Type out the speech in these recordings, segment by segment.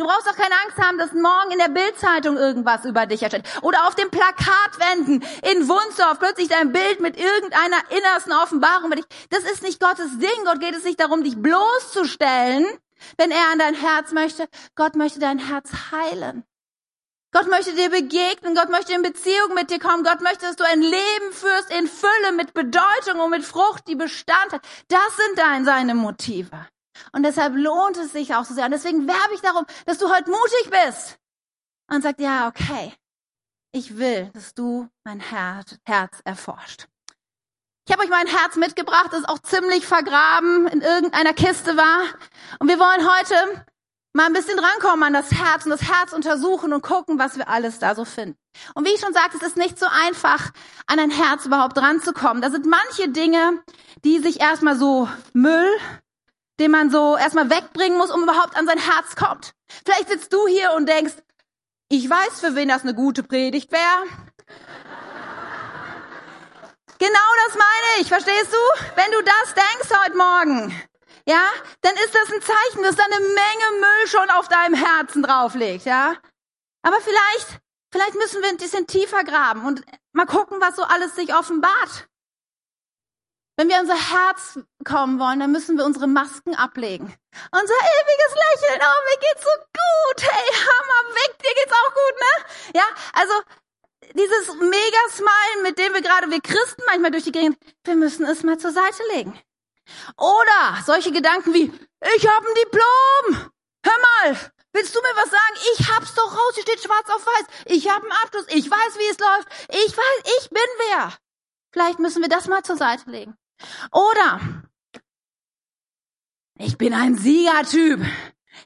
Du brauchst auch keine Angst haben, dass morgen in der Bildzeitung irgendwas über dich erscheint. Oder auf den Plakatwänden in Wunsdorf plötzlich dein Bild mit irgendeiner innersten Offenbarung über dich. Das ist nicht Gottes Ding. Gott geht es nicht darum, dich bloßzustellen, wenn er an dein Herz möchte. Gott möchte dein Herz heilen. Gott möchte dir begegnen, Gott möchte in Beziehung mit dir kommen, Gott möchte, dass du ein Leben führst in Fülle, mit Bedeutung und mit Frucht, die Bestand hat. Das sind dein, seine Motive. Und deshalb lohnt es sich auch so sehr. Und deswegen werbe ich darum, dass du heute mutig bist und sagst, ja, okay, ich will, dass du mein Herz, Herz erforscht. Ich habe euch mein Herz mitgebracht, das auch ziemlich vergraben in irgendeiner Kiste war. Und wir wollen heute mal ein bisschen rankommen an das Herz und das Herz untersuchen und gucken, was wir alles da so finden. Und wie ich schon sagte, es ist nicht so einfach, an ein Herz überhaupt ranzukommen. Da sind manche Dinge, die sich erstmal so Müll, den man so erstmal wegbringen muss, um überhaupt an sein Herz kommt. Vielleicht sitzt du hier und denkst, ich weiß, für wen das eine gute Predigt wäre. Genau das meine ich, verstehst du? Wenn du das denkst heute Morgen, ja, dann ist das ein Zeichen, dass da eine Menge Müll schon auf deinem Herzen drauf liegt, ja. Aber vielleicht, vielleicht müssen wir ein bisschen tiefer graben und mal gucken, was so alles sich offenbart. Wenn wir unser Herz kommen wollen, dann müssen wir unsere Masken ablegen. Unser ewiges Lächeln, oh, mir geht's so gut, hey, Hammer, weg, dir geht's auch gut, ne? Ja, also, dieses Mega-Smile, mit dem wir gerade, wir Christen manchmal durch die Gegend, wir müssen es mal zur Seite legen. Oder solche Gedanken wie, ich habe ein Diplom. Hör mal, willst du mir was sagen? Ich hab's doch raus, hier steht schwarz auf weiß. Ich habe einen Abschluss, ich weiß, wie es läuft. Ich weiß, ich bin wer. Vielleicht müssen wir das mal zur Seite legen. Oder ich bin ein Siegertyp.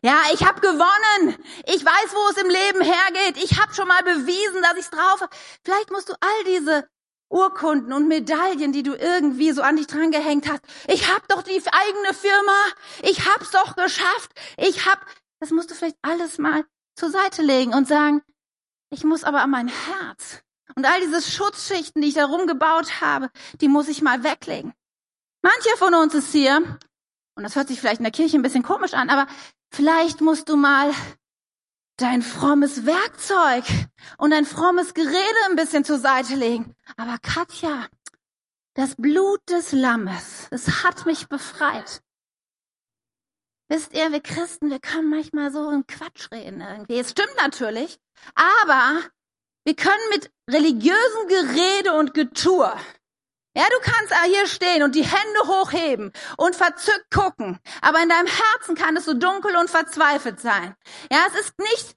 Ja, ich habe gewonnen. Ich weiß, wo es im Leben hergeht. Ich habe schon mal bewiesen, dass ich's drauf habe. Vielleicht musst du all diese Urkunden und Medaillen, die du irgendwie so an dich dran gehängt hast. Ich hab doch die eigene Firma. Ich hab's doch geschafft. Ich hab, das musst du vielleicht alles mal zur Seite legen und sagen, ich muss aber an mein Herz. Und all diese Schutzschichten, die ich da rumgebaut habe, die muss ich mal weglegen. Mancher von uns ist hier, und das hört sich vielleicht in der Kirche ein bisschen komisch an, aber vielleicht musst du mal dein frommes Werkzeug und dein frommes Gerede ein bisschen zur Seite legen. Aber Katja, das Blut des Lammes, es hat mich befreit. Wisst ihr, wir Christen, wir können manchmal so einen Quatsch reden irgendwie. Es stimmt natürlich, aber wir können mit religiösem Gerede und Getue ja, du kannst hier stehen und die Hände hochheben und verzückt gucken, aber in deinem Herzen kann es so dunkel und verzweifelt sein. Ja, es ist nicht,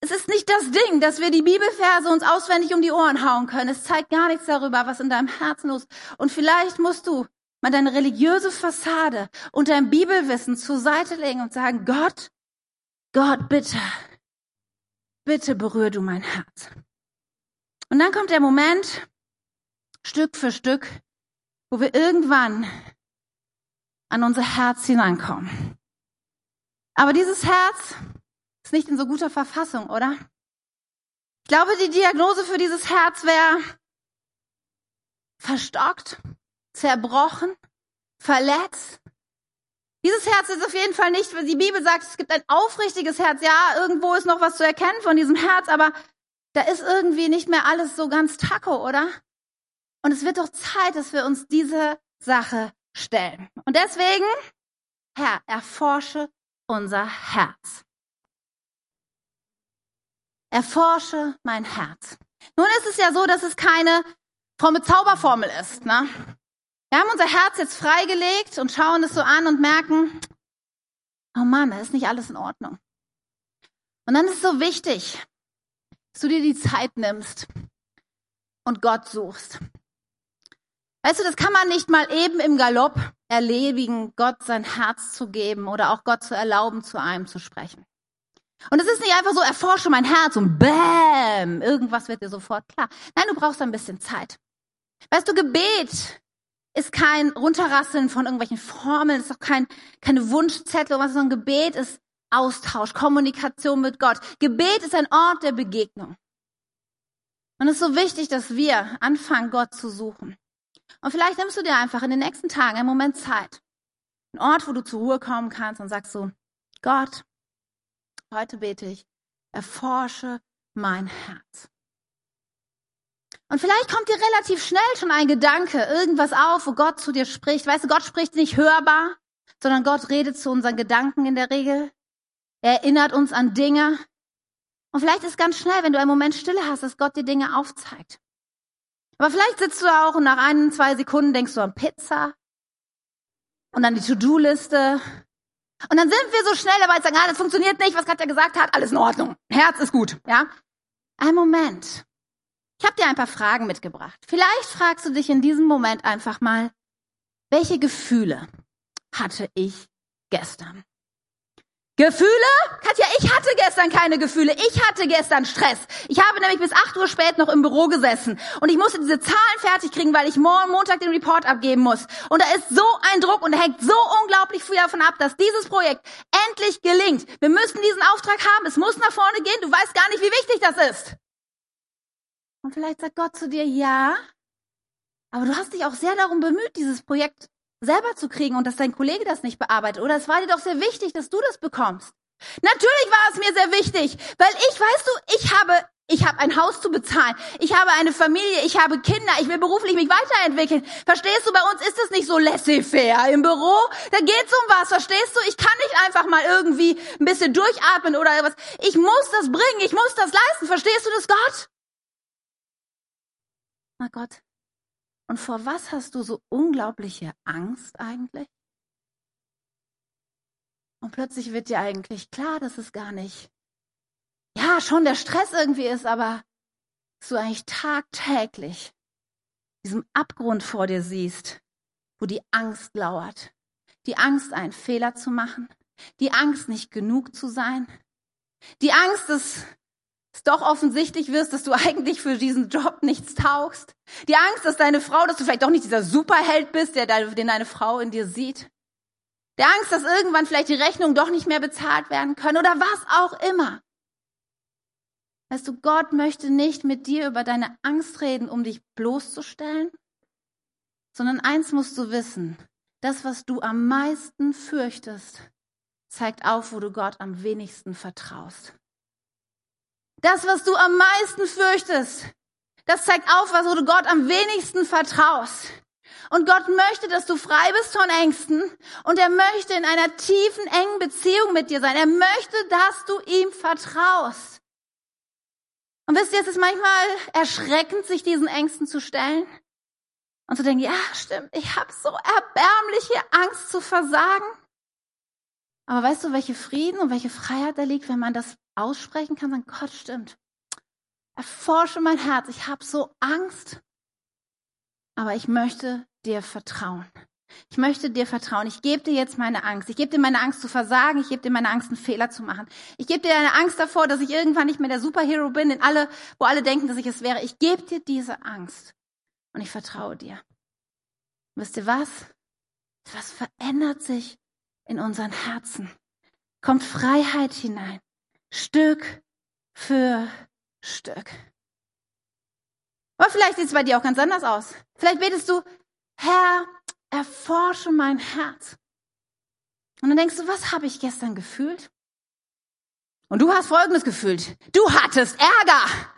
es ist nicht das Ding, dass wir die Bibelverse uns auswendig um die Ohren hauen können. Es zeigt gar nichts darüber, was in deinem Herzen los ist. Und vielleicht musst du mal deine religiöse Fassade und dein Bibelwissen zur Seite legen und sagen, Gott, Gott, bitte, bitte berühr du mein Herz. Und dann kommt der Moment, Stück für Stück, wo wir irgendwann an unser Herz hineinkommen. Aber dieses Herz ist nicht in so guter Verfassung, oder? Ich glaube, die Diagnose für dieses Herz wäre verstockt, zerbrochen, verletzt. Dieses Herz ist auf jeden Fall nicht, weil die Bibel sagt, es gibt ein aufrichtiges Herz. Ja, irgendwo ist noch was zu erkennen von diesem Herz, aber da ist irgendwie nicht mehr alles so ganz taco, oder? Und es wird doch Zeit, dass wir uns diese Sache stellen. Und deswegen, Herr, erforsche unser Herz. Erforsche mein Herz. Nun ist es ja so, dass es keine fromme Zauberformel ist. Ne? Wir haben unser Herz jetzt freigelegt und schauen es so an und merken, oh Mann, da ist nicht alles in Ordnung. Und dann ist es so wichtig, dass du dir die Zeit nimmst und Gott suchst. Weißt du, das kann man nicht mal eben im Galopp erledigen, Gott sein Herz zu geben oder auch Gott zu erlauben, zu einem zu sprechen. Und es ist nicht einfach so, erforsche mein Herz und bäm, irgendwas wird dir sofort klar. Nein, du brauchst ein bisschen Zeit. Weißt du, Gebet ist kein Runterrasseln von irgendwelchen Formeln, ist auch kein, keine Wunschzettel, was, sondern Gebet ist Austausch, Kommunikation mit Gott. Gebet ist ein Ort der Begegnung. Und es ist so wichtig, dass wir anfangen, Gott zu suchen. Und vielleicht nimmst du dir einfach in den nächsten Tagen einen Moment Zeit. Ein Ort, wo du zur Ruhe kommen kannst und sagst so, Gott, heute bete ich, erforsche mein Herz. Und vielleicht kommt dir relativ schnell schon ein Gedanke, irgendwas auf, wo Gott zu dir spricht. Weißt du, Gott spricht nicht hörbar, sondern Gott redet zu unseren Gedanken in der Regel. Er erinnert uns an Dinge. Und vielleicht ist ganz schnell, wenn du einen Moment Stille hast, dass Gott dir Dinge aufzeigt. Aber vielleicht sitzt du auch und nach ein, zwei Sekunden denkst du an Pizza und an die To-Do-Liste. Und dann sind wir so schnell dabei sagen, ah, das funktioniert nicht, was Katja gesagt hat, alles in Ordnung. Herz ist gut, ja? Ein Moment. Ich habe dir ein paar Fragen mitgebracht. Vielleicht fragst du dich in diesem Moment einfach mal, welche Gefühle hatte ich gestern? Gefühle? Katja, ich hatte gestern keine Gefühle. Ich hatte gestern Stress. Ich habe nämlich bis 8 Uhr spät noch im Büro gesessen und ich musste diese Zahlen fertig kriegen, weil ich morgen Montag den Report abgeben muss. Und da ist so ein Druck und da hängt so unglaublich viel davon ab, dass dieses Projekt endlich gelingt. Wir müssen diesen Auftrag haben. Es muss nach vorne gehen. Du weißt gar nicht, wie wichtig das ist. Und vielleicht sagt Gott zu dir, ja, aber du hast dich auch sehr darum bemüht, dieses Projekt selber zu kriegen und dass dein Kollege das nicht bearbeitet. Oder es war dir doch sehr wichtig, dass du das bekommst. Natürlich war es mir sehr wichtig, weil ich, weißt du, ich habe, ich habe ein Haus zu bezahlen. Ich habe eine Familie, ich habe Kinder, ich will beruflich mich weiterentwickeln. Verstehst du, bei uns ist es nicht so laissez-faire im Büro. Da geht's um was, verstehst du? Ich kann nicht einfach mal irgendwie ein bisschen durchatmen oder was. Ich muss das bringen, ich muss das leisten. Verstehst du das, Gott? Na Gott, und vor was hast du so unglaubliche Angst eigentlich? Und plötzlich wird dir eigentlich klar, dass es gar nicht, ja, schon der Stress irgendwie ist, aber dass du eigentlich tagtäglich diesem Abgrund vor dir siehst, wo die Angst lauert. Die Angst, einen Fehler zu machen. Die Angst, nicht genug zu sein. Die Angst, dass es doch offensichtlich wirst, dass du eigentlich für diesen Job nichts taugst. Die Angst, dass deine Frau, dass du vielleicht doch nicht dieser Superheld bist, der, den deine Frau in dir sieht. Der Angst, dass irgendwann vielleicht die Rechnungen doch nicht mehr bezahlt werden können oder was auch immer. Weißt du, Gott möchte nicht mit dir über deine Angst reden, um dich bloßzustellen, sondern eins musst du wissen, das, was du am meisten fürchtest, zeigt auf, wo du Gott am wenigsten vertraust. Das, was du am meisten fürchtest, das zeigt auf, was du Gott am wenigsten vertraust. Und Gott möchte, dass du frei bist von Ängsten und er möchte in einer tiefen, engen Beziehung mit dir sein. Er möchte, dass du ihm vertraust. Und wisst ihr, es ist manchmal erschreckend, sich diesen Ängsten zu stellen und zu denken, ja, stimmt, ich habe so erbärmliche Angst zu versagen. Aber weißt du, welche Frieden und welche Freiheit da liegt, wenn man das aussprechen kann, sagen, Gott stimmt. Erforsche mein Herz. Ich habe so Angst, aber ich möchte dir vertrauen. Ich möchte dir vertrauen. Ich gebe dir jetzt meine Angst. Ich gebe dir meine Angst zu versagen. Ich gebe dir meine Angst, einen Fehler zu machen. Ich gebe dir eine Angst davor, dass ich irgendwann nicht mehr der Superhero bin, in alle, wo alle denken, dass ich es wäre. Ich gebe dir diese Angst und ich vertraue dir. wisst ihr was? Was verändert sich in unseren Herzen? Kommt Freiheit hinein. Stück für Stück. Aber vielleicht sieht es bei dir auch ganz anders aus. Vielleicht betest du, Herr, erforsche mein Herz. Und dann denkst du, was habe ich gestern gefühlt? Und du hast Folgendes gefühlt. Du hattest Ärger.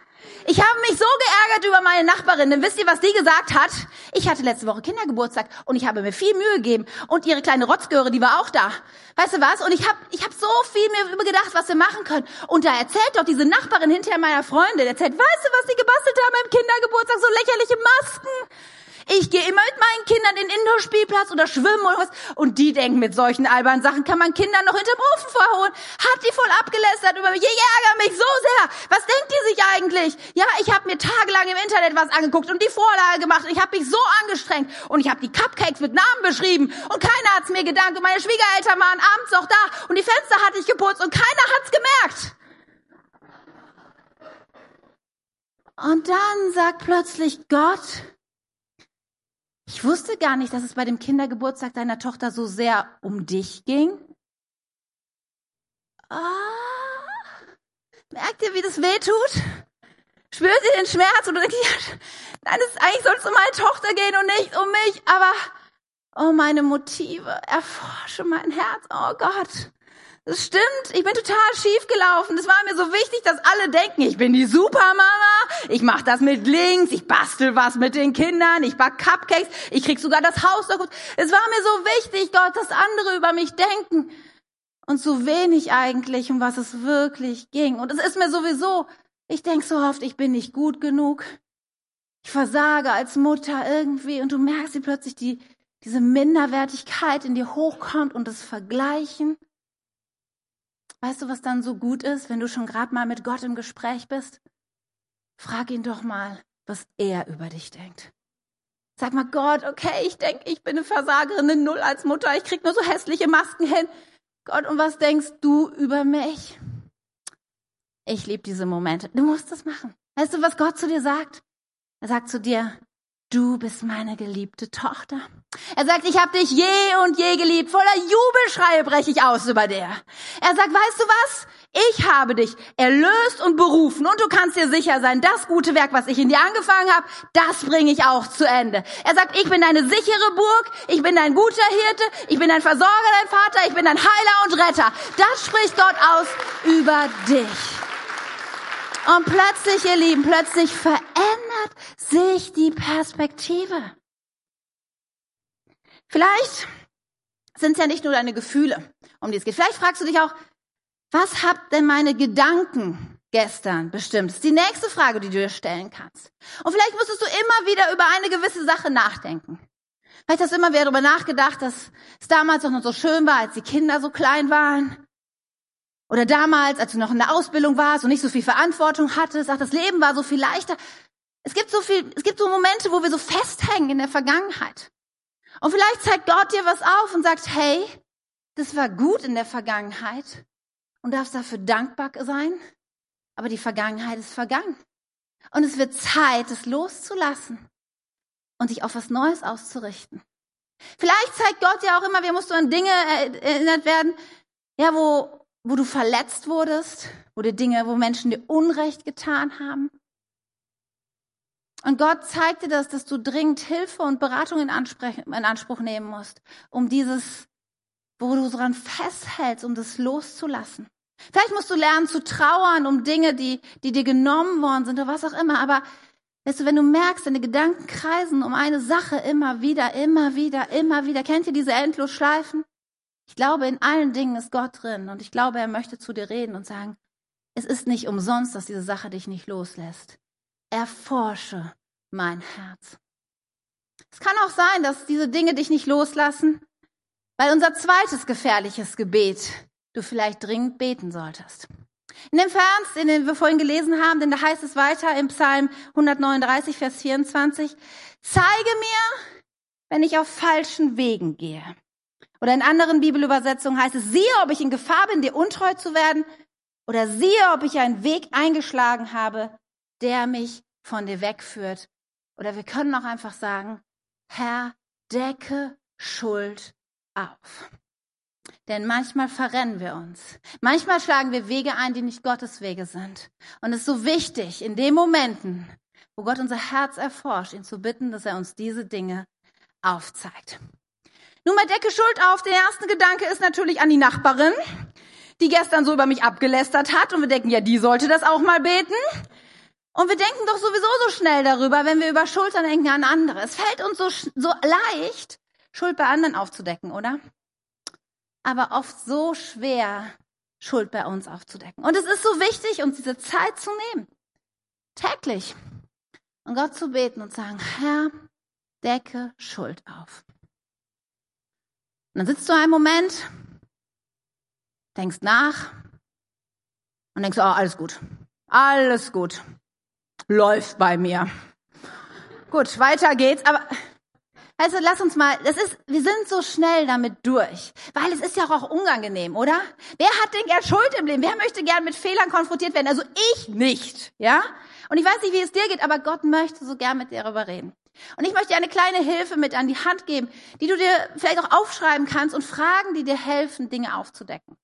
Ich habe mich so geärgert über meine Nachbarin, denn wisst ihr, was die gesagt hat? Ich hatte letzte Woche Kindergeburtstag und ich habe mir viel Mühe gegeben und ihre kleine Rotzgöre, die war auch da. Weißt du was? Und ich habe ich hab so viel mir übergedacht, was wir machen können. Und da erzählt doch diese Nachbarin hinterher meiner Freundin, erzählt, weißt du, was die gebastelt haben beim Kindergeburtstag? So lächerliche Masken. Ich gehe immer mit meinen Kindern in den Indoor-Spielplatz oder schwimmen oder was. Und die denken, mit solchen albernen Sachen kann man Kinder noch hinterm Ofen verholen. Hat die voll abgelästert über mich. Ich ärgere mich so sehr. Was denkt die sich eigentlich? Ja, ich habe mir tagelang im Internet was angeguckt und die Vorlage gemacht. Und ich habe mich so angestrengt. Und ich habe die Cupcakes mit Namen beschrieben. Und keiner hat's mir gedankt. Und meine Schwiegereltern waren abends noch da. Und die Fenster hatte ich geputzt. Und keiner hat's gemerkt. Und dann sagt plötzlich Gott, ich wusste gar nicht, dass es bei dem Kindergeburtstag deiner Tochter so sehr um dich ging. Ah, merkt ihr, wie das weh tut? Spürt ihr den Schmerz? Oder denkt ihr, nein, es, eigentlich soll es um meine Tochter gehen und nicht um mich. Aber, oh, meine Motive, erforsche mein Herz. Oh Gott, Das stimmt, ich bin total schief gelaufen. Das war mir so wichtig, dass alle denken, ich bin die Supermama, ich mache das mit links, ich bastel was mit den Kindern, ich back Cupcakes, ich krieg sogar das Haus noch gut. Es war mir so wichtig, Gott, dass andere über mich denken. Und so wenig eigentlich, um was es wirklich ging. Und es ist mir sowieso, ich denk so oft, ich bin nicht gut genug. Ich versage als Mutter irgendwie und du merkst, wie plötzlich die, diese Minderwertigkeit in dir hochkommt und das Vergleichen. Weißt du, was dann so gut ist, wenn du schon gerade mal mit Gott im Gespräch bist? Frag ihn doch mal, was er über dich denkt. Sag mal, Gott, okay, ich denke, ich bin eine Versagerin, eine Null als Mutter, ich krieg nur so hässliche Masken hin. Gott, und was denkst du über mich? Ich liebe diese Momente. Du musst das machen. Weißt du, was Gott zu dir sagt? Er sagt zu dir, Du bist meine geliebte Tochter. Er sagt, ich habe dich je und je geliebt. Voller Jubelschreie breche ich aus über der. Er sagt, weißt du was? Ich habe dich erlöst und berufen und du kannst dir sicher sein, das gute Werk, was ich in dir angefangen habe, das bringe ich auch zu Ende. Er sagt, ich bin deine sichere Burg, ich bin dein guter Hirte, ich bin dein Versorger, dein Vater, ich bin dein Heiler und Retter. Das spricht Gott aus über dich. Und plötzlich, ihr Lieben, plötzlich verändert sich die Perspektive. Vielleicht sind es ja nicht nur deine Gefühle, um die es geht. Vielleicht fragst du dich auch, was habt denn meine Gedanken gestern bestimmt? Das ist die nächste Frage, die du dir stellen kannst. Und vielleicht müsstest du immer wieder über eine gewisse Sache nachdenken. Vielleicht hast du immer wieder darüber nachgedacht, dass es damals noch so schön war, als die Kinder so klein waren. Oder damals, als du noch in der Ausbildung warst und nicht so viel Verantwortung hattest, ach, das Leben war so viel leichter. Es gibt so viel, es gibt so Momente, wo wir so festhängen in der Vergangenheit. Und vielleicht zeigt Gott dir was auf und sagt, hey, das war gut in der Vergangenheit und darfst dafür dankbar sein, aber die Vergangenheit ist vergangen. Und es wird Zeit, es loszulassen und sich auf was Neues auszurichten. Vielleicht zeigt Gott dir auch immer, wir musst du an Dinge erinnert werden, ja, wo, wo du verletzt wurdest, wo dir Dinge, wo Menschen dir Unrecht getan haben. Und Gott zeigt dir das, dass du dringend Hilfe und Beratung in, in Anspruch nehmen musst, um dieses, wo du dran festhältst, um das loszulassen. Vielleicht musst du lernen zu trauern um Dinge, die, die dir genommen worden sind oder was auch immer. Aber weißt du, wenn du merkst, deine Gedanken kreisen um eine Sache immer wieder, immer wieder, immer wieder. Kennt ihr diese Endlosschleifen? Ich glaube, in allen Dingen ist Gott drin und ich glaube, er möchte zu dir reden und sagen, es ist nicht umsonst, dass diese Sache dich nicht loslässt. Erforsche mein Herz. Es kann auch sein, dass diese Dinge dich nicht loslassen, weil unser zweites gefährliches Gebet du vielleicht dringend beten solltest. In dem Vers, in dem wir vorhin gelesen haben, denn da heißt es weiter im Psalm 139, Vers 24, zeige mir, wenn ich auf falschen Wegen gehe oder in anderen Bibelübersetzungen heißt es, siehe, ob ich in Gefahr bin, dir untreu zu werden. Oder siehe, ob ich einen Weg eingeschlagen habe, der mich von dir wegführt. Oder wir können auch einfach sagen, Herr, decke Schuld auf. Denn manchmal verrennen wir uns. Manchmal schlagen wir Wege ein, die nicht Gottes Wege sind. Und es ist so wichtig, in den Momenten, wo Gott unser Herz erforscht, ihn zu bitten, dass er uns diese Dinge aufzeigt. Nun mal Decke Schuld auf. Der erste Gedanke ist natürlich an die Nachbarin, die gestern so über mich abgelästert hat. Und wir denken, ja, die sollte das auch mal beten. Und wir denken doch sowieso so schnell darüber, wenn wir über Schultern denken an andere. Es fällt uns so, so leicht, Schuld bei anderen aufzudecken, oder? Aber oft so schwer, Schuld bei uns aufzudecken. Und es ist so wichtig, uns diese Zeit zu nehmen. Täglich. Und Gott zu beten und sagen, Herr, decke Schuld auf. Und dann sitzt du einen Moment, denkst nach und denkst, oh, alles gut. Alles gut. Läuft bei mir. Gut, weiter geht's, aber also lass uns mal, das ist, wir sind so schnell damit durch, weil es ist ja auch unangenehm, oder? Wer hat denn gern Schuld im Leben? Wer möchte gern mit Fehlern konfrontiert werden? Also ich nicht, ja? Und ich weiß nicht, wie es dir geht, aber Gott möchte so gern mit dir darüber reden. Und ich möchte dir eine kleine Hilfe mit an die Hand geben, die du dir vielleicht auch aufschreiben kannst und Fragen, die dir helfen, Dinge aufzudecken.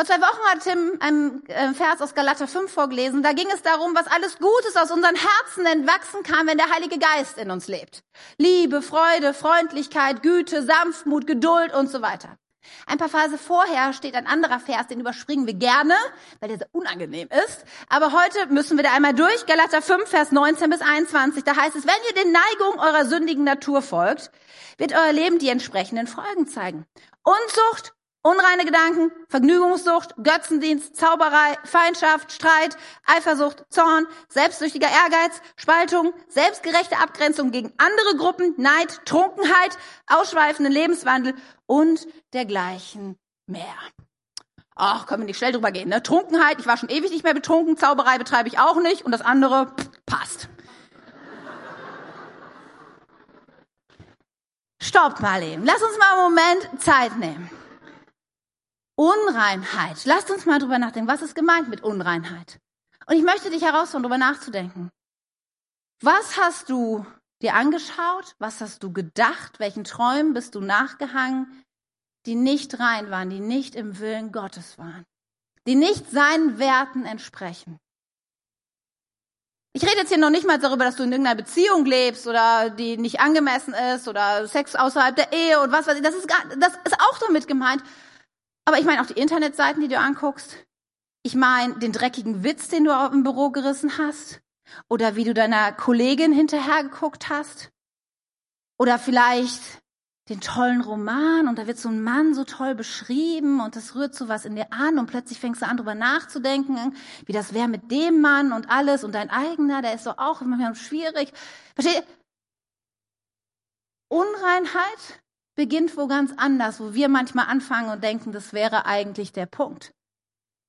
Vor zwei Wochen hat Tim einen äh, Vers aus Galater 5 vorgelesen. Da ging es darum, was alles Gutes aus unseren Herzen entwachsen kann, wenn der Heilige Geist in uns lebt. Liebe, Freude, Freundlichkeit, Güte, Sanftmut, Geduld und so weiter. Ein paar Verse vorher steht ein anderer Vers, den überspringen wir gerne, weil der sehr unangenehm ist. Aber heute müssen wir da einmal durch. Galater 5, Vers 19 bis 21. Da heißt es, wenn ihr den Neigungen eurer sündigen Natur folgt, wird euer Leben die entsprechenden Folgen zeigen. Unzucht, Unreine Gedanken, Vergnügungssucht, Götzendienst, Zauberei, Feindschaft, Streit, Eifersucht, Zorn, selbstsüchtiger Ehrgeiz, Spaltung, selbstgerechte Abgrenzung gegen andere Gruppen, Neid, Trunkenheit, ausschweifenden Lebenswandel und dergleichen mehr. Ach, können wir nicht schnell drüber gehen, ne? Trunkenheit, ich war schon ewig nicht mehr betrunken, Zauberei betreibe ich auch nicht und das andere pff, passt. Stoppt mal eben. Lass uns mal einen Moment Zeit nehmen. Unreinheit. Lasst uns mal drüber nachdenken. Was ist gemeint mit Unreinheit? Und ich möchte dich herausfordern, drüber nachzudenken. Was hast du dir angeschaut? Was hast du gedacht? Welchen Träumen bist du nachgehangen, die nicht rein waren, die nicht im Willen Gottes waren, die nicht seinen Werten entsprechen? Ich rede jetzt hier noch nicht mal darüber, dass du in irgendeiner Beziehung lebst oder die nicht angemessen ist oder Sex außerhalb der Ehe und was weiß ich. Das ist, gar, das ist auch damit gemeint. Aber ich meine auch die Internetseiten, die du anguckst. Ich meine den dreckigen Witz, den du im Büro gerissen hast. Oder wie du deiner Kollegin hinterhergeguckt hast. Oder vielleicht den tollen Roman und da wird so ein Mann so toll beschrieben und das rührt so was in dir an und plötzlich fängst du an, drüber nachzudenken, wie das wäre mit dem Mann und alles und dein eigener, der ist doch auch manchmal schwierig. Versteht? Unreinheit beginnt wo ganz anders, wo wir manchmal anfangen und denken, das wäre eigentlich der Punkt.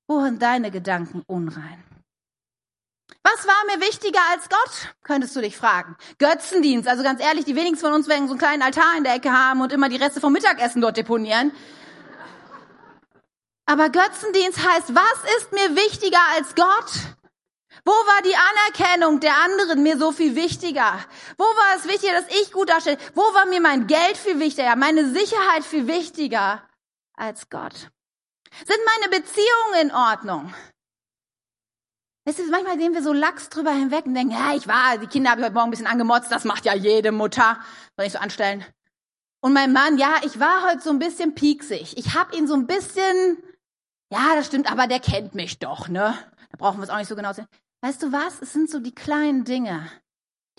Wohin deine Gedanken unrein? Was war mir wichtiger als Gott? Könntest du dich fragen. Götzendienst. Also ganz ehrlich, die wenigsten von uns werden so einen kleinen Altar in der Ecke haben und immer die Reste vom Mittagessen dort deponieren. Aber Götzendienst heißt, was ist mir wichtiger als Gott? Wo war die Anerkennung der anderen mir so viel wichtiger? Wo war es wichtiger, dass ich gut darstelle? Wo war mir mein Geld viel wichtiger, meine Sicherheit viel wichtiger als Gott? Sind meine Beziehungen in Ordnung? Weißt du, manchmal sehen wir so lax drüber hinweg und denken, ja, ich war, die Kinder habe ich heute Morgen ein bisschen angemotzt, das macht ja jede Mutter. Soll ich so anstellen? Und mein Mann, ja, ich war heute so ein bisschen pieksig. Ich habe ihn so ein bisschen, ja, das stimmt, aber der kennt mich doch, ne? Da brauchen wir es auch nicht so genau sehen. Weißt du was? Es sind so die kleinen Dinge,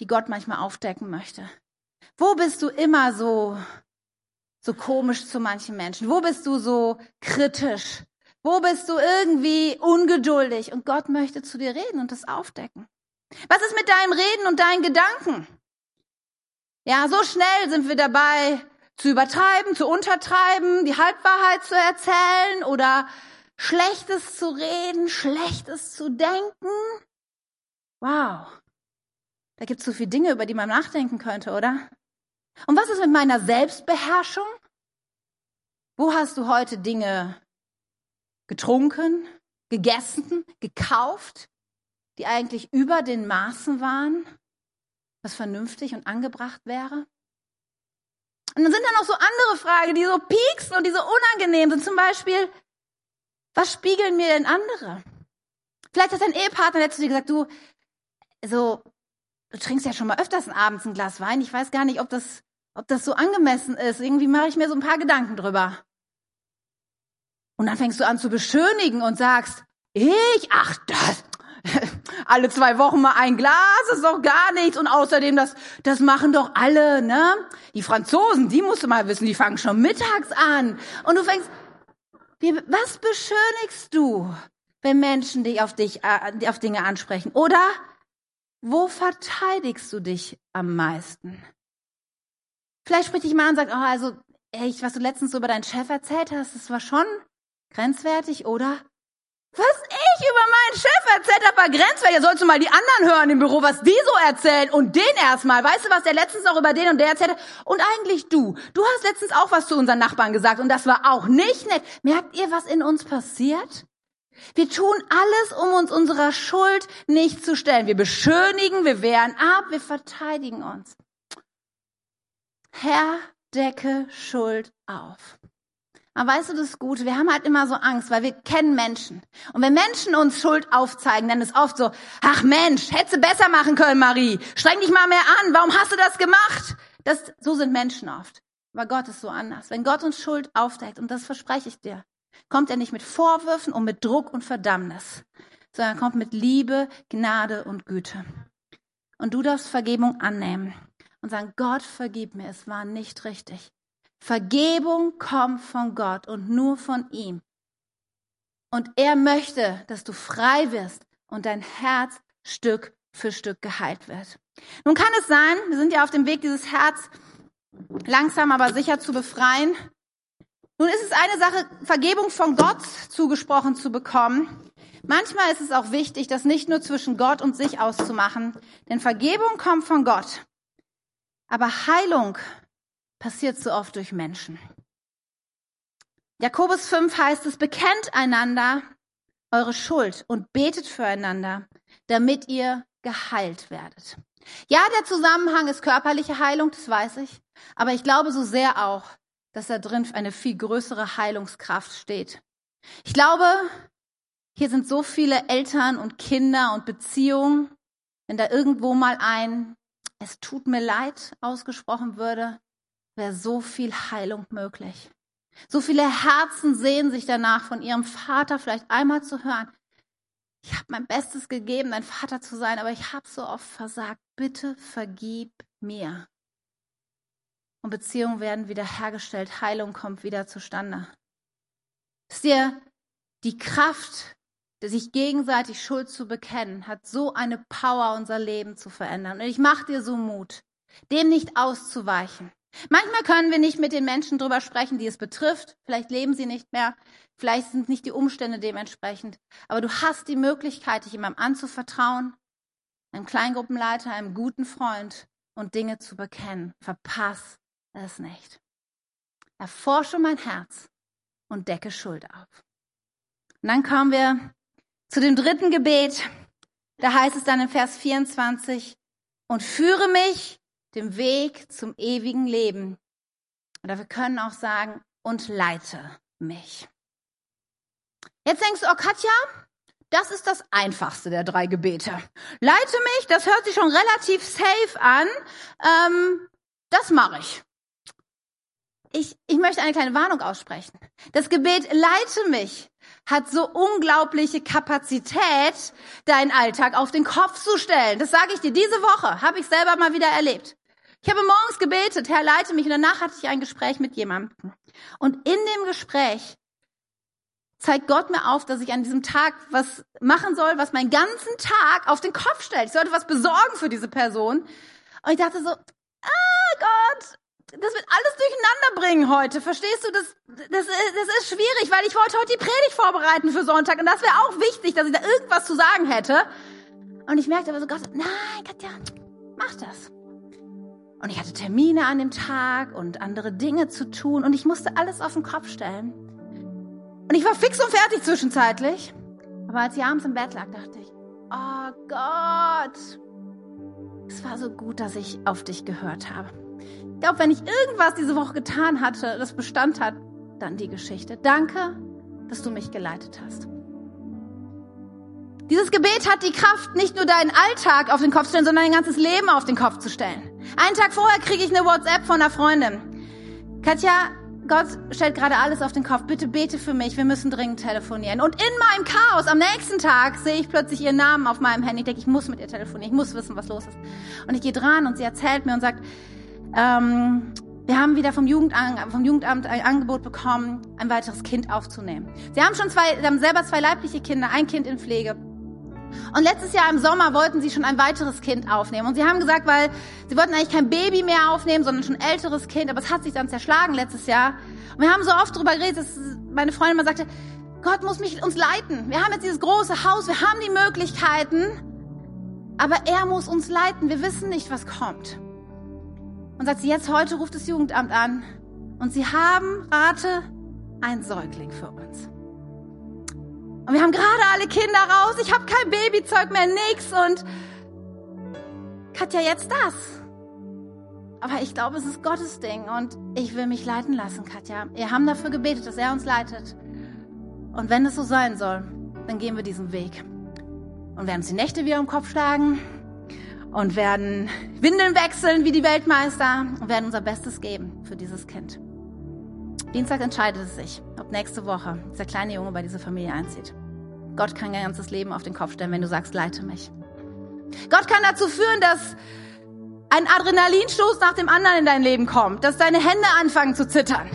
die Gott manchmal aufdecken möchte. Wo bist du immer so, so komisch zu manchen Menschen? Wo bist du so kritisch? Wo bist du irgendwie ungeduldig? Und Gott möchte zu dir reden und das aufdecken. Was ist mit deinem Reden und deinen Gedanken? Ja, so schnell sind wir dabei, zu übertreiben, zu untertreiben, die Halbwahrheit zu erzählen oder Schlechtes zu reden, Schlechtes zu denken. Wow. Da gibt es so viele Dinge, über die man nachdenken könnte, oder? Und was ist mit meiner Selbstbeherrschung? Wo hast du heute Dinge getrunken, gegessen, gekauft, die eigentlich über den Maßen waren, was vernünftig und angebracht wäre? Und dann sind da noch so andere Fragen, die so pieksen und die so unangenehm sind. Zum Beispiel, was spiegeln mir denn andere? Vielleicht hat dein Ehepartner letztens gesagt, du, so, du trinkst ja schon mal öfters abends ein Glas Wein. Ich weiß gar nicht, ob das, ob das so angemessen ist. Irgendwie mache ich mir so ein paar Gedanken drüber. Und dann fängst du an zu beschönigen und sagst, ich, ach, das, alle zwei Wochen mal ein Glas ist doch gar nichts. Und außerdem, das, das machen doch alle, ne? Die Franzosen, die musst du mal wissen, die fangen schon mittags an. Und du fängst, was beschönigst du, wenn Menschen dich auf dich, äh, auf Dinge ansprechen? Oder wo verteidigst du dich am meisten? Vielleicht spricht dich mal an und sagt, oh, also, echt, was du letztens so über deinen Chef erzählt hast, das war schon grenzwertig, oder? Was ich über meinen Chef erzählt habe, war grenzwertig. Sollst du mal die anderen hören im Büro, was die so erzählen und den erstmal. Weißt du, was der letztens auch über den und der erzählt hat? Und eigentlich du. Du hast letztens auch was zu unseren Nachbarn gesagt und das war auch nicht nett. Merkt ihr, was in uns passiert? Wir tun alles, um uns unserer Schuld nicht zu stellen. Wir beschönigen, wir wehren ab, wir verteidigen uns. Herr, decke Schuld auf. Aber weißt du das Gute? Wir haben halt immer so Angst, weil wir kennen Menschen. Und wenn Menschen uns Schuld aufzeigen, dann ist oft so, ach Mensch, hättest du besser machen können, Marie. Streng dich mal mehr an. Warum hast du das gemacht? Das, so sind Menschen oft. Aber Gott ist so anders. Wenn Gott uns Schuld aufdeckt, und das verspreche ich dir, kommt er nicht mit Vorwürfen und mit Druck und Verdammnis, sondern kommt mit Liebe, Gnade und Güte. Und du darfst Vergebung annehmen und sagen, Gott, vergib mir, es war nicht richtig. Vergebung kommt von Gott und nur von ihm. Und er möchte, dass du frei wirst und dein Herz Stück für Stück geheilt wird. Nun kann es sein, wir sind ja auf dem Weg, dieses Herz langsam aber sicher zu befreien. Nun ist es eine Sache, Vergebung von Gott zugesprochen zu bekommen. Manchmal ist es auch wichtig, das nicht nur zwischen Gott und sich auszumachen, denn Vergebung kommt von Gott. Aber Heilung passiert so oft durch Menschen. Jakobus 5 heißt es, bekennt einander eure Schuld und betet füreinander, damit ihr geheilt werdet. Ja, der Zusammenhang ist körperliche Heilung, das weiß ich. Aber ich glaube so sehr auch, dass da drin eine viel größere Heilungskraft steht. Ich glaube, hier sind so viele Eltern und Kinder und Beziehungen, wenn da irgendwo mal ein es tut mir leid ausgesprochen würde, wäre so viel Heilung möglich. So viele Herzen sehen sich danach, von ihrem Vater vielleicht einmal zu hören. Ich habe mein Bestes gegeben, dein Vater zu sein, aber ich habe so oft versagt. Bitte vergib mir. Und Beziehungen werden wiederhergestellt, Heilung kommt wieder zustande. Ist dir die Kraft, sich gegenseitig Schuld zu bekennen, hat so eine Power, unser Leben zu verändern. Und ich mache dir so Mut, dem nicht auszuweichen. Manchmal können wir nicht mit den Menschen drüber sprechen, die es betrifft. Vielleicht leben sie nicht mehr. Vielleicht sind nicht die Umstände dementsprechend. Aber du hast die Möglichkeit, dich jemandem anzuvertrauen, einem Kleingruppenleiter, einem guten Freund und Dinge zu bekennen. Verpass es nicht. Erforsche mein Herz und decke Schuld auf. Und dann kommen wir zu dem dritten Gebet. Da heißt es dann in Vers 24, und führe mich dem Weg zum ewigen Leben. Oder wir können auch sagen, und leite mich. Jetzt denkst du, oh Katja, das ist das einfachste der drei Gebete. Leite mich, das hört sich schon relativ safe an. Ähm, das mache ich. Ich. Ich möchte eine kleine Warnung aussprechen. Das Gebet leite mich hat so unglaubliche Kapazität, deinen Alltag auf den Kopf zu stellen. Das sage ich dir. Diese Woche habe ich selber mal wieder erlebt. Ich habe morgens gebetet, Herr, leite mich. Und danach hatte ich ein Gespräch mit jemandem. Und in dem Gespräch zeigt Gott mir auf, dass ich an diesem Tag was machen soll, was meinen ganzen Tag auf den Kopf stellt. Ich sollte was besorgen für diese Person. Und ich dachte so, ah Gott, das wird alles durcheinander bringen heute. Verstehst du? Das, das, das ist schwierig, weil ich wollte heute die Predigt vorbereiten für Sonntag. Und das wäre auch wichtig, dass ich da irgendwas zu sagen hätte. Und ich merkte aber so, Gott, nein, Katja, mach das. Und ich hatte Termine an dem Tag und andere Dinge zu tun und ich musste alles auf den Kopf stellen. Und ich war fix und fertig zwischenzeitlich. Aber als ich abends im Bett lag, dachte ich, oh Gott, es war so gut, dass ich auf dich gehört habe. Ich glaube, wenn ich irgendwas diese Woche getan hatte, das Bestand hat, dann die Geschichte. Danke, dass du mich geleitet hast. Dieses Gebet hat die Kraft, nicht nur deinen Alltag auf den Kopf zu stellen, sondern dein ganzes Leben auf den Kopf zu stellen. Einen Tag vorher kriege ich eine WhatsApp von einer Freundin. Katja, Gott stellt gerade alles auf den Kopf. Bitte bete für mich. Wir müssen dringend telefonieren. Und in meinem Chaos am nächsten Tag sehe ich plötzlich ihren Namen auf meinem Handy. Ich denke, ich muss mit ihr telefonieren. Ich muss wissen, was los ist. Und ich gehe dran und sie erzählt mir und sagt, ähm, wir haben wieder vom Jugendamt, vom Jugendamt ein Angebot bekommen, ein weiteres Kind aufzunehmen. Sie haben schon zwei, sie haben selber zwei leibliche Kinder, ein Kind in Pflege. Und letztes Jahr im Sommer wollten sie schon ein weiteres Kind aufnehmen. Und sie haben gesagt, weil sie wollten eigentlich kein Baby mehr aufnehmen, sondern schon ein älteres Kind. Aber es hat sich dann zerschlagen letztes Jahr. Und wir haben so oft darüber geredet, dass meine Freundin mal sagte, Gott muss mich uns leiten. Wir haben jetzt dieses große Haus, wir haben die Möglichkeiten. Aber er muss uns leiten. Wir wissen nicht, was kommt. Und sagt sie, jetzt heute ruft das Jugendamt an. Und sie haben, rate, ein Säugling für uns. Und wir haben gerade alle Kinder raus. Ich habe kein Babyzeug mehr, nix. Und Katja, jetzt das. Aber ich glaube, es ist Gottes Ding und ich will mich leiten lassen, Katja. Wir haben dafür gebetet, dass er uns leitet. Und wenn es so sein soll, dann gehen wir diesen Weg. Und werden uns die Nächte wieder im Kopf schlagen und werden Windeln wechseln wie die Weltmeister und werden unser Bestes geben für dieses Kind. Dienstag entscheidet es sich, ob nächste Woche dieser kleine Junge bei dieser Familie einzieht. Gott kann dein ganzes Leben auf den Kopf stellen, wenn du sagst, leite mich. Gott kann dazu führen, dass ein Adrenalinstoß nach dem anderen in dein Leben kommt, dass deine Hände anfangen zu zittern.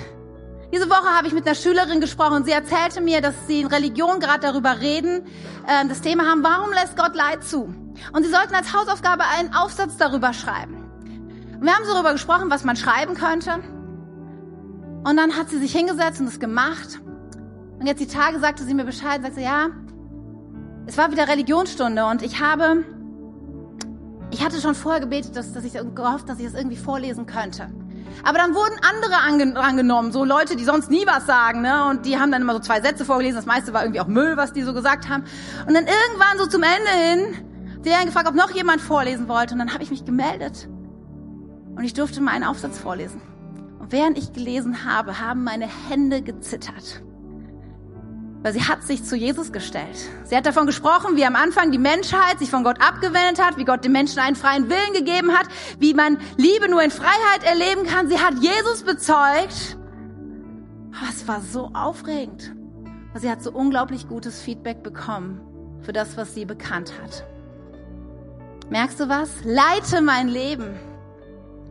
Diese Woche habe ich mit einer Schülerin gesprochen. Sie erzählte mir, dass sie in Religion gerade darüber reden, äh, das Thema haben, warum lässt Gott Leid zu? Und sie sollten als Hausaufgabe einen Aufsatz darüber schreiben. Und wir haben so darüber gesprochen, was man schreiben könnte. Und dann hat sie sich hingesetzt und es gemacht. Und jetzt die Tage sagte sie mir Bescheid, sagte, ja, es war wieder Religionsstunde und ich habe, ich hatte schon vorher gebetet, dass, dass ich gehofft, dass ich das irgendwie vorlesen könnte. Aber dann wurden andere angenommen, so Leute, die sonst nie was sagen, ne? Und die haben dann immer so zwei Sätze vorgelesen. Das meiste war irgendwie auch Müll, was die so gesagt haben. Und dann irgendwann so zum Ende hin, die haben gefragt, ob noch jemand vorlesen wollte. Und dann habe ich mich gemeldet. Und ich durfte meinen Aufsatz vorlesen. Und während ich gelesen habe, haben meine Hände gezittert. Weil sie hat sich zu Jesus gestellt. Sie hat davon gesprochen, wie am Anfang die Menschheit sich von Gott abgewendet hat, wie Gott den Menschen einen freien Willen gegeben hat, wie man Liebe nur in Freiheit erleben kann. Sie hat Jesus bezeugt. Aber es war so aufregend. Sie hat so unglaublich gutes Feedback bekommen für das, was sie bekannt hat. Merkst du was? Leite mein Leben.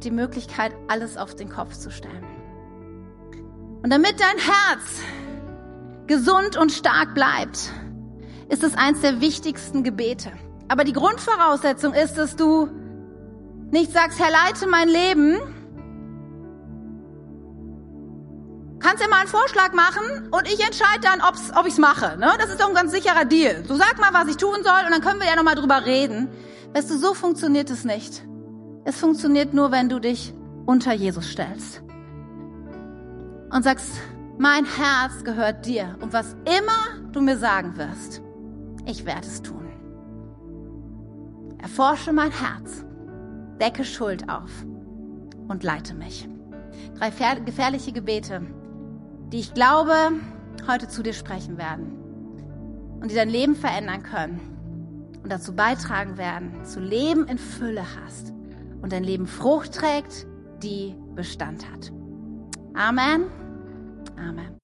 Die Möglichkeit, alles auf den Kopf zu stellen. Und damit dein Herz gesund und stark bleibt, ist es eins der wichtigsten Gebete. Aber die Grundvoraussetzung ist, dass du nicht sagst, Herr, leite mein Leben. Kannst ja mal einen Vorschlag machen und ich entscheide dann, ob's, ob ich's mache. Ne? Das ist doch ein ganz sicherer Deal. Du sag mal, was ich tun soll und dann können wir ja nochmal drüber reden. Weißt du, so funktioniert es nicht. Es funktioniert nur, wenn du dich unter Jesus stellst und sagst, mein Herz gehört dir und was immer du mir sagen wirst, ich werde es tun. Erforsche mein Herz, decke Schuld auf und leite mich. Drei gefährliche Gebete, die ich glaube, heute zu dir sprechen werden und die dein Leben verändern können und dazu beitragen werden, zu Leben in Fülle hast und dein Leben Frucht trägt, die Bestand hat. Amen. Amen.